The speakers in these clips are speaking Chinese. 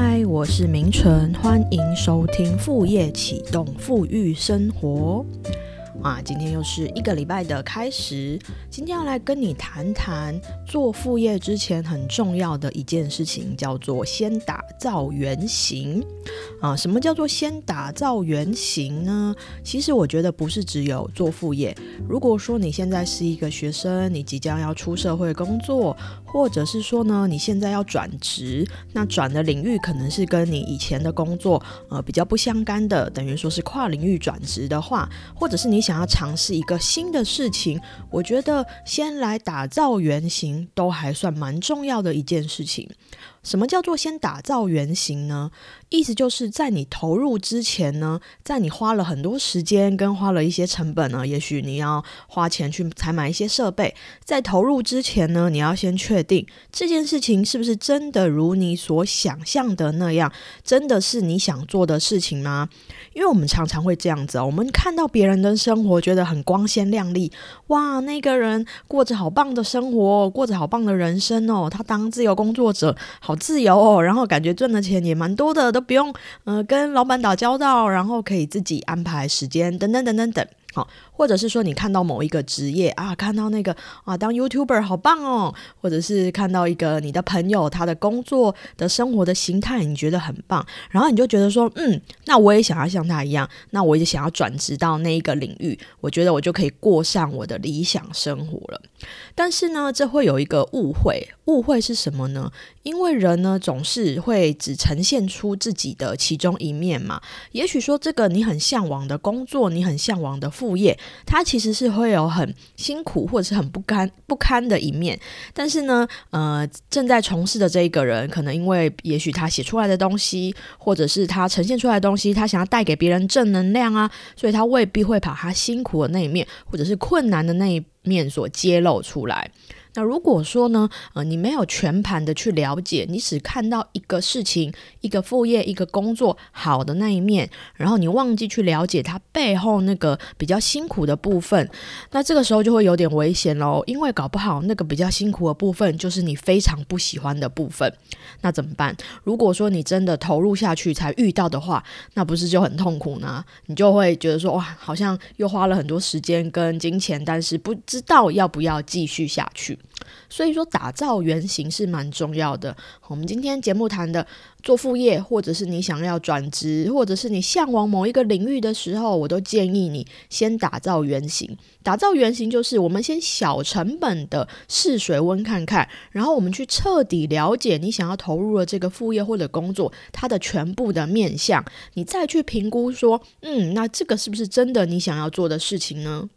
嗨，我是明纯，欢迎收听副业启动富裕生活。啊，今天又是一个礼拜的开始。今天要来跟你谈谈做副业之前很重要的一件事情，叫做先打造原型。啊，什么叫做先打造原型呢？其实我觉得不是只有做副业。如果说你现在是一个学生，你即将要出社会工作，或者是说呢，你现在要转职，那转的领域可能是跟你以前的工作呃比较不相干的，等于说是跨领域转职的话，或者是你想要尝试一个新的事情，我觉得先来打造原型都还算蛮重要的一件事情。什么叫做先打造原型呢？意思就是在你投入之前呢，在你花了很多时间跟花了一些成本呢，也许你要花钱去采买一些设备，在投入之前呢，你要先确定这件事情是不是真的如你所想象的那样，真的是你想做的事情吗？因为我们常常会这样子，我们看到别人的生活觉得很光鲜亮丽，哇，那个人过着好棒的生活，过着好棒的人生哦，他当自由工作者好。自由哦，然后感觉赚的钱也蛮多的，都不用嗯跟老板打交道，然后可以自己安排时间，等等等等等。好，或者是说你看到某一个职业啊，看到那个啊，当 YouTuber 好棒哦，或者是看到一个你的朋友他的工作的生活的形态，你觉得很棒，然后你就觉得说，嗯，那我也想要像他一样，那我也想要转职到那一个领域，我觉得我就可以过上我的理想生活了。但是呢，这会有一个误会，误会是什么呢？因为人呢总是会只呈现出自己的其中一面嘛。也许说这个你很向往的工作，你很向往的副业，他其实是会有很辛苦或者是很不堪不堪的一面。但是呢，呃，正在从事的这一个人，可能因为也许他写出来的东西，或者是他呈现出来的东西，他想要带给别人正能量啊，所以他未必会把他辛苦的那一面，或者是困难的那一面所揭露出来。那如果说呢，呃，你没有全盘的去了解，你只看到一个事情、一个副业、一个工作好的那一面，然后你忘记去了解它背后那个比较辛苦的部分，那这个时候就会有点危险喽。因为搞不好那个比较辛苦的部分就是你非常不喜欢的部分，那怎么办？如果说你真的投入下去才遇到的话，那不是就很痛苦呢？你就会觉得说，哇，好像又花了很多时间跟金钱，但是不知道要不要继续下去。所以说，打造原型是蛮重要的。我们今天节目谈的做副业，或者是你想要转职，或者是你向往某一个领域的时候，我都建议你先打造原型。打造原型就是我们先小成本的试水温看看，然后我们去彻底了解你想要投入的这个副业或者工作它的全部的面向，你再去评估说，嗯，那这个是不是真的你想要做的事情呢？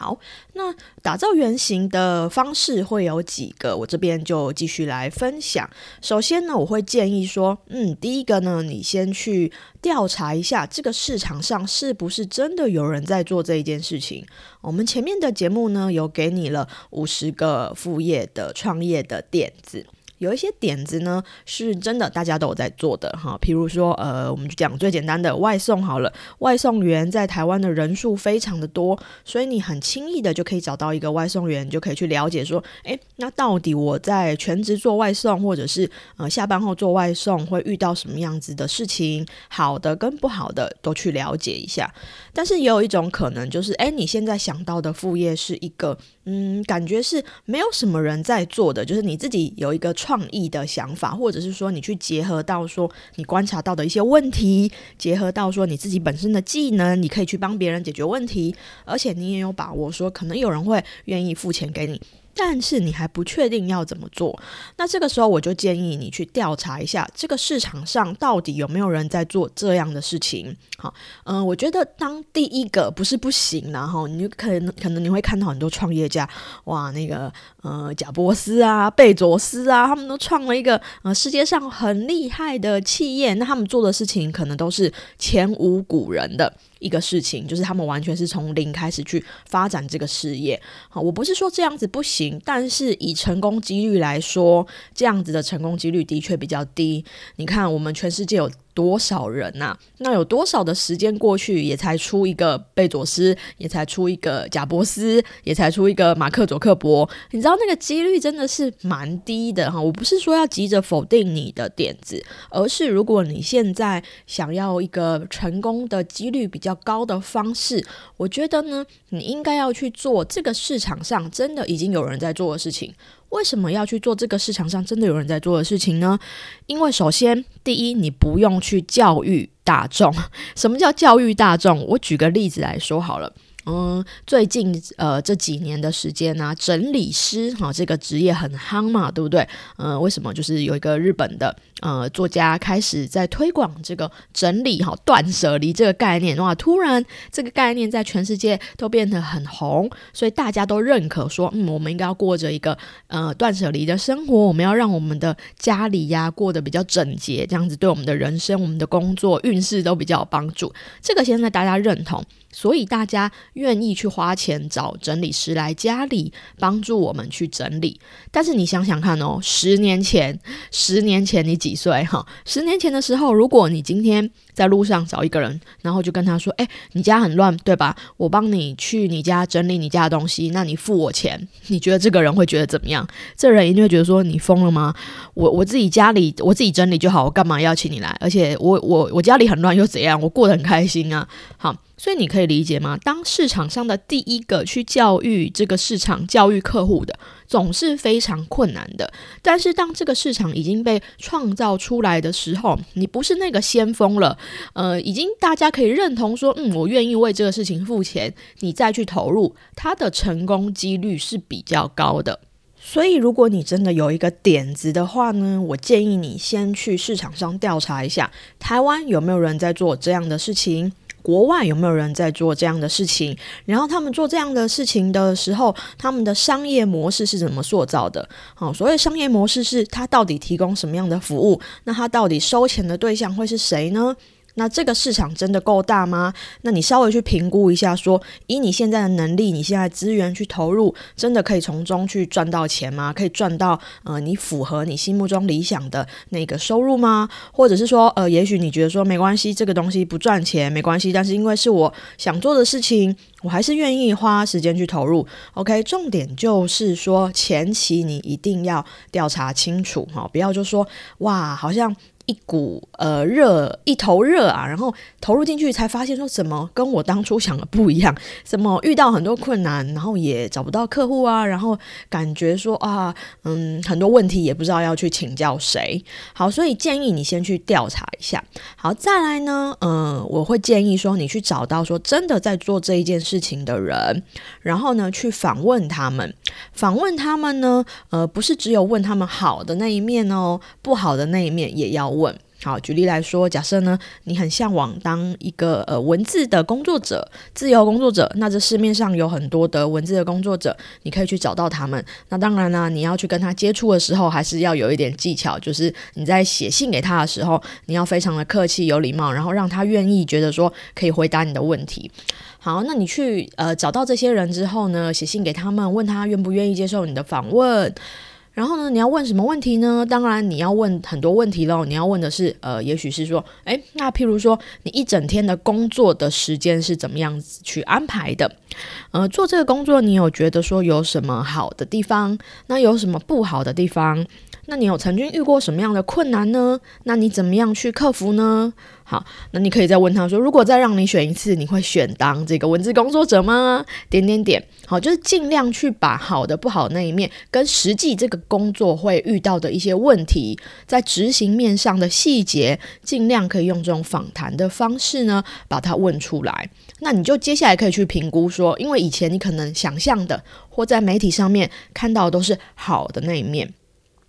好，那打造原型的方式会有几个，我这边就继续来分享。首先呢，我会建议说，嗯，第一个呢，你先去调查一下这个市场上是不是真的有人在做这一件事情。我们前面的节目呢，有给你了五十个副业的创业的点子。有一些点子呢，是真的大家都有在做的哈，譬如说，呃，我们就讲最简单的外送好了。外送员在台湾的人数非常的多，所以你很轻易的就可以找到一个外送员，就可以去了解说，诶，那到底我在全职做外送，或者是呃下班后做外送，会遇到什么样子的事情？好的跟不好的都去了解一下。但是也有一种可能，就是诶，你现在想到的副业是一个，嗯，感觉是没有什么人在做的，就是你自己有一个创。创意的想法，或者是说你去结合到说你观察到的一些问题，结合到说你自己本身的技能，你可以去帮别人解决问题，而且你也有把握说可能有人会愿意付钱给你。但是你还不确定要怎么做，那这个时候我就建议你去调查一下这个市场上到底有没有人在做这样的事情。好，嗯，我觉得当第一个不是不行，然后你可能可能你会看到很多创业家，哇，那个呃贾伯斯啊、贝佐斯啊，他们都创了一个呃世界上很厉害的企业，那他们做的事情可能都是前无古人的。一个事情就是他们完全是从零开始去发展这个事业。好，我不是说这样子不行，但是以成功几率来说，这样子的成功几率的确比较低。你看，我们全世界有多少人呐？那有多少的时间过去，也才出一个贝佐斯，也才出一个贾伯斯，也才出一个马克·佐克伯。你知道那个几率真的是蛮低的哈。我不是说要急着否定你的点子，而是如果你现在想要一个成功的几率比较高的方式，我觉得呢，你应该要去做这个市场上真的已经有人在做的事情。为什么要去做这个市场上真的有人在做的事情呢？因为首先，第一，你不用去教育大众。什么叫教育大众？我举个例子来说好了。嗯，最近呃这几年的时间呢，整理师哈这个职业很夯嘛，对不对？嗯，为什么？就是有一个日本的呃作家开始在推广这个整理哈断舍离这个概念哇，突然这个概念在全世界都变得很红，所以大家都认可说，嗯，我们应该要过着一个呃断舍离的生活，我们要让我们的家里呀过得比较整洁，这样子对我们的人生、我们的工作运势都比较有帮助。这个现在大家认同。所以大家愿意去花钱找整理师来家里帮助我们去整理，但是你想想看哦，十年前，十年前你几几岁哈？十年前的时候，如果你今天在路上找一个人，然后就跟他说：“哎，你家很乱，对吧？我帮你去你家整理你家的东西，那你付我钱。”你觉得这个人会觉得怎么样？这人一定会觉得说：“你疯了吗？我我自己家里我自己整理就好，我干嘛要请你来？而且我我我家里很乱又怎样？我过得很开心啊！”好。所以你可以理解吗？当市场上的第一个去教育这个市场、教育客户的，总是非常困难的。但是当这个市场已经被创造出来的时候，你不是那个先锋了，呃，已经大家可以认同说，嗯，我愿意为这个事情付钱，你再去投入，它的成功几率是比较高的。所以，如果你真的有一个点子的话呢，我建议你先去市场上调查一下，台湾有没有人在做这样的事情。国外有没有人在做这样的事情？然后他们做这样的事情的时候，他们的商业模式是怎么塑造的？好，所谓商业模式是他到底提供什么样的服务？那他到底收钱的对象会是谁呢？那这个市场真的够大吗？那你稍微去评估一下，说以你现在的能力，你现在资源去投入，真的可以从中去赚到钱吗？可以赚到呃你符合你心目中理想的那个收入吗？或者是说呃，也许你觉得说没关系，这个东西不赚钱没关系，但是因为是我想做的事情，我还是愿意花时间去投入。OK，重点就是说前期你一定要调查清楚哈，不要就说哇，好像。一股呃热，一头热啊，然后投入进去才发现说怎么跟我当初想的不一样，怎么遇到很多困难，然后也找不到客户啊，然后感觉说啊，嗯，很多问题也不知道要去请教谁。好，所以建议你先去调查一下。好，再来呢，嗯，我会建议说你去找到说真的在做这一件事情的人，然后呢去访问他们，访问他们呢，呃，不是只有问他们好的那一面哦，不好的那一面也要。问好，举例来说，假设呢，你很向往当一个呃文字的工作者，自由工作者，那这市面上有很多的文字的工作者，你可以去找到他们。那当然呢，你要去跟他接触的时候，还是要有一点技巧，就是你在写信给他的时候，你要非常的客气有礼貌，然后让他愿意觉得说可以回答你的问题。好，那你去呃找到这些人之后呢，写信给他们，问他愿不愿意接受你的访问。然后呢，你要问什么问题呢？当然你要问很多问题喽。你要问的是，呃，也许是说，诶，那譬如说，你一整天的工作的时间是怎么样子去安排的？呃，做这个工作，你有觉得说有什么好的地方？那有什么不好的地方？那你有曾经遇过什么样的困难呢？那你怎么样去克服呢？好，那你可以再问他说，如果再让你选一次，你会选当这个文字工作者吗？点点点，好，就是尽量去把好的、不好的那一面，跟实际这个工作会遇到的一些问题，在执行面上的细节，尽量可以用这种访谈的方式呢，把它问出来。那你就接下来可以去评估说，因为以前你可能想象的，或在媒体上面看到的都是好的那一面。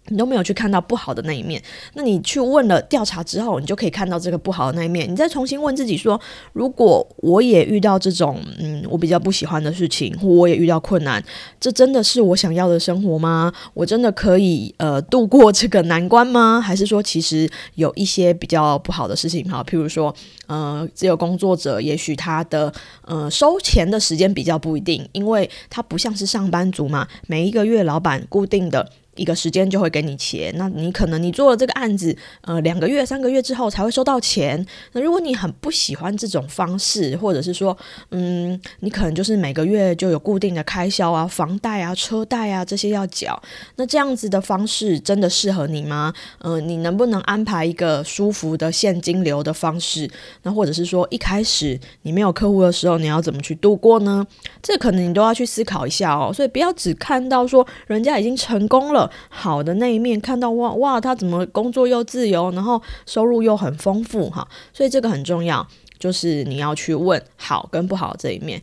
你都没有去看到不好的那一面，那你去问了调查之后，你就可以看到这个不好的那一面。你再重新问自己说：如果我也遇到这种嗯我比较不喜欢的事情，或我也遇到困难，这真的是我想要的生活吗？我真的可以呃度过这个难关吗？还是说其实有一些比较不好的事情？哈，譬如说呃自由工作者，也许他的呃收钱的时间比较不一定，因为他不像是上班族嘛，每一个月老板固定的。一个时间就会给你钱，那你可能你做了这个案子，呃，两个月、三个月之后才会收到钱。那如果你很不喜欢这种方式，或者是说，嗯，你可能就是每个月就有固定的开销啊，房贷啊、车贷啊这些要缴，那这样子的方式真的适合你吗？呃，你能不能安排一个舒服的现金流的方式？那或者是说，一开始你没有客户的时候，你要怎么去度过呢？这可能你都要去思考一下哦。所以不要只看到说人家已经成功了。好的那一面，看到哇哇，他怎么工作又自由，然后收入又很丰富哈，所以这个很重要，就是你要去问好跟不好这一面。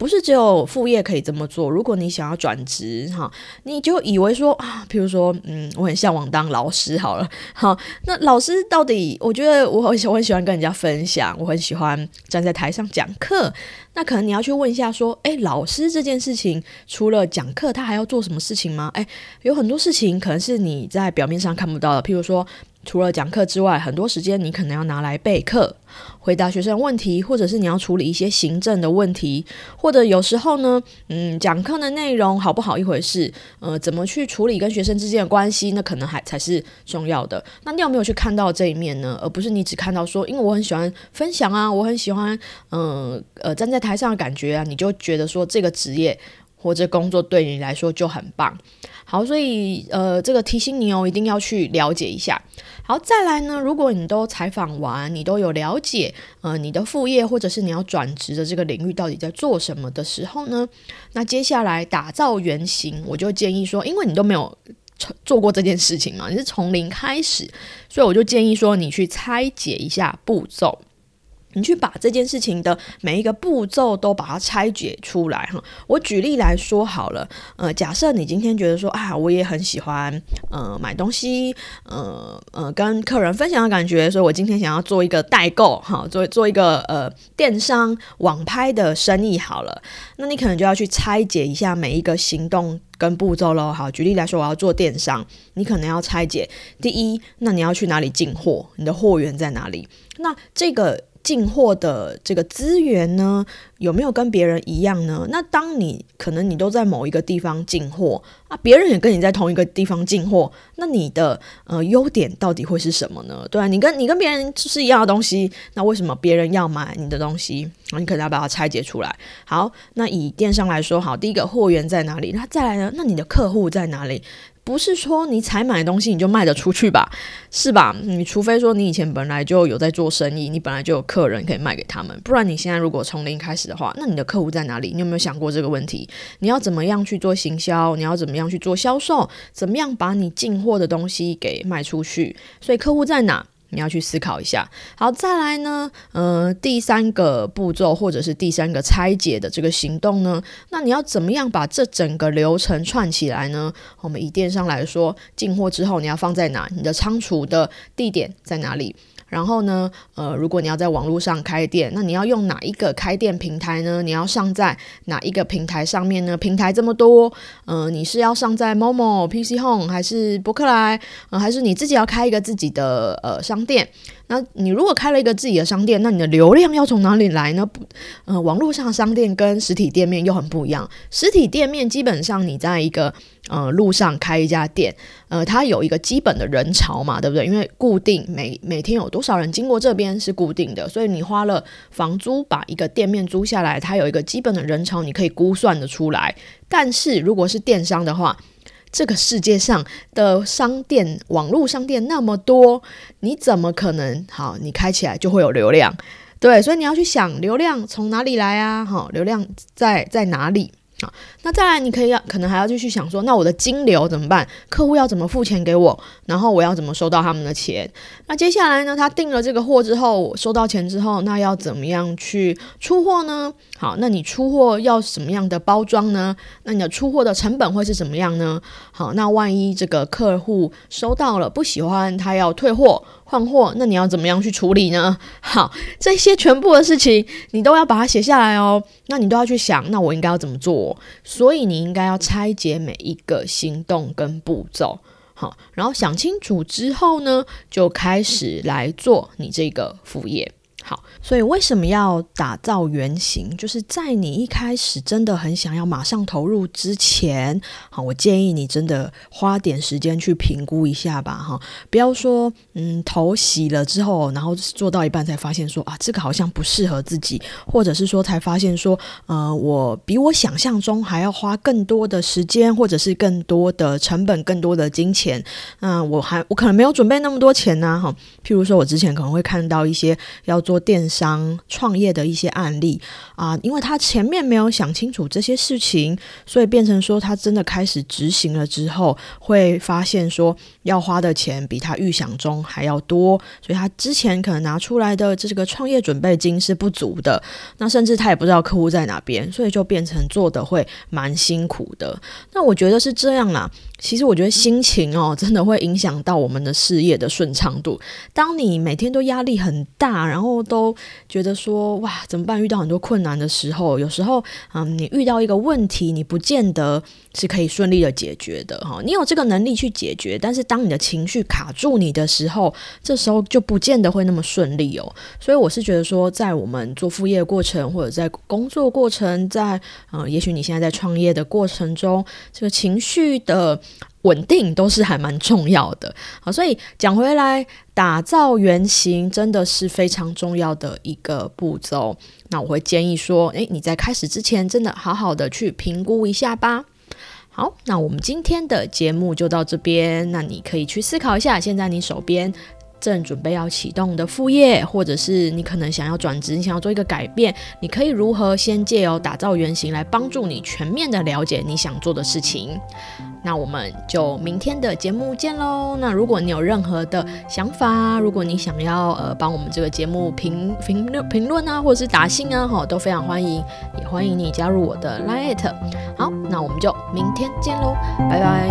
不是只有副业可以这么做。如果你想要转职，哈，你就以为说啊，比如说，嗯，我很向往当老师，好了，好，那老师到底，我觉得我很我很喜欢跟人家分享，我很喜欢站在台上讲课。那可能你要去问一下，说，诶，老师这件事情除了讲课，他还要做什么事情吗？诶，有很多事情可能是你在表面上看不到的，譬如说。除了讲课之外，很多时间你可能要拿来备课、回答学生问题，或者是你要处理一些行政的问题，或者有时候呢，嗯，讲课的内容好不好一回事，呃，怎么去处理跟学生之间的关系，那可能还才是重要的。那你有没有去看到这一面呢？而不是你只看到说，因为我很喜欢分享啊，我很喜欢，嗯呃，站在台上的感觉啊，你就觉得说这个职业或者工作对你来说就很棒。好，所以呃，这个提醒你哦，一定要去了解一下。好，再来呢，如果你都采访完，你都有了解，呃，你的副业或者是你要转职的这个领域到底在做什么的时候呢，那接下来打造原型，我就建议说，因为你都没有做过这件事情嘛，你是从零开始，所以我就建议说，你去拆解一下步骤。你去把这件事情的每一个步骤都把它拆解出来哈。我举例来说好了，呃，假设你今天觉得说啊，我也很喜欢呃买东西，呃呃跟客人分享的感觉，所以我今天想要做一个代购哈，做做一个呃电商网拍的生意好了。那你可能就要去拆解一下每一个行动跟步骤喽。好，举例来说，我要做电商，你可能要拆解第一，那你要去哪里进货？你的货源在哪里？那这个。进货的这个资源呢，有没有跟别人一样呢？那当你可能你都在某一个地方进货啊，别人也跟你在同一个地方进货，那你的呃优点到底会是什么呢？对啊，你跟你跟别人是一样的东西，那为什么别人要买你的东西？你可能要把它拆解出来。好，那以电商来说，好，第一个货源在哪里？那再来呢？那你的客户在哪里？不是说你采买东西你就卖得出去吧，是吧？你除非说你以前本来就有在做生意，你本来就有客人可以卖给他们，不然你现在如果从零开始的话，那你的客户在哪里？你有没有想过这个问题？你要怎么样去做行销？你要怎么样去做销售？怎么样把你进货的东西给卖出去？所以客户在哪？你要去思考一下。好，再来呢，呃，第三个步骤或者是第三个拆解的这个行动呢，那你要怎么样把这整个流程串起来呢？我们以电商来说，进货之后你要放在哪？你的仓储的地点在哪里？然后呢，呃，如果你要在网络上开店，那你要用哪一个开店平台呢？你要上在哪一个平台上面呢？平台这么多，呃，你是要上在 Momo、PC Home 还是博客来？呃，还是你自己要开一个自己的呃商店？那你如果开了一个自己的商店，那你的流量要从哪里来呢？不，呃，网络上商店跟实体店面又很不一样。实体店面基本上你在一个呃路上开一家店，呃，它有一个基本的人潮嘛，对不对？因为固定每每天有多少人经过这边是固定的，所以你花了房租把一个店面租下来，它有一个基本的人潮，你可以估算的出来。但是如果是电商的话，这个世界上的商店、网络商店那么多，你怎么可能好？你开起来就会有流量，对，所以你要去想流量从哪里来啊？哈，流量在在哪里？好，那再来，你可以要可能还要继续想说，那我的金流怎么办？客户要怎么付钱给我？然后我要怎么收到他们的钱？那接下来呢？他订了这个货之后，收到钱之后，那要怎么样去出货呢？好，那你出货要什么样的包装呢？那你的出货的成本会是怎么样呢？好，那万一这个客户收到了不喜欢，他要退货。换货，那你要怎么样去处理呢？好，这些全部的事情你都要把它写下来哦。那你都要去想，那我应该要怎么做？所以你应该要拆解每一个行动跟步骤，好，然后想清楚之后呢，就开始来做你这个副业。好，所以为什么要打造原型？就是在你一开始真的很想要马上投入之前，好，我建议你真的花点时间去评估一下吧，哈，不要说嗯头洗了之后，然后做到一半才发现说啊这个好像不适合自己，或者是说才发现说呃我比我想象中还要花更多的时间，或者是更多的成本、更多的金钱，嗯，我还我可能没有准备那么多钱呢，哈，譬如说我之前可能会看到一些要。做电商创业的一些案例啊，因为他前面没有想清楚这些事情，所以变成说他真的开始执行了之后，会发现说要花的钱比他预想中还要多，所以他之前可能拿出来的这个创业准备金是不足的，那甚至他也不知道客户在哪边，所以就变成做的会蛮辛苦的。那我觉得是这样啦。其实我觉得心情哦，真的会影响到我们的事业的顺畅度。当你每天都压力很大，然后都觉得说哇怎么办？遇到很多困难的时候，有时候嗯，你遇到一个问题，你不见得是可以顺利的解决的哈。你有这个能力去解决，但是当你的情绪卡住你的时候，这时候就不见得会那么顺利哦。所以我是觉得说，在我们做副业过程，或者在工作过程，在嗯，也许你现在在创业的过程中，这个情绪的。稳定都是还蛮重要的，好，所以讲回来，打造原型真的是非常重要的一个步骤。那我会建议说，诶，你在开始之前，真的好好的去评估一下吧。好，那我们今天的节目就到这边。那你可以去思考一下，现在你手边。正准备要启动的副业，或者是你可能想要转职，你想要做一个改变，你可以如何先借由打造原型来帮助你全面的了解你想做的事情？那我们就明天的节目见喽。那如果你有任何的想法，如果你想要呃帮我们这个节目评评论评论啊，或者是打信啊，哈，都非常欢迎，也欢迎你加入我的 Line。好，那我们就明天见喽，拜拜。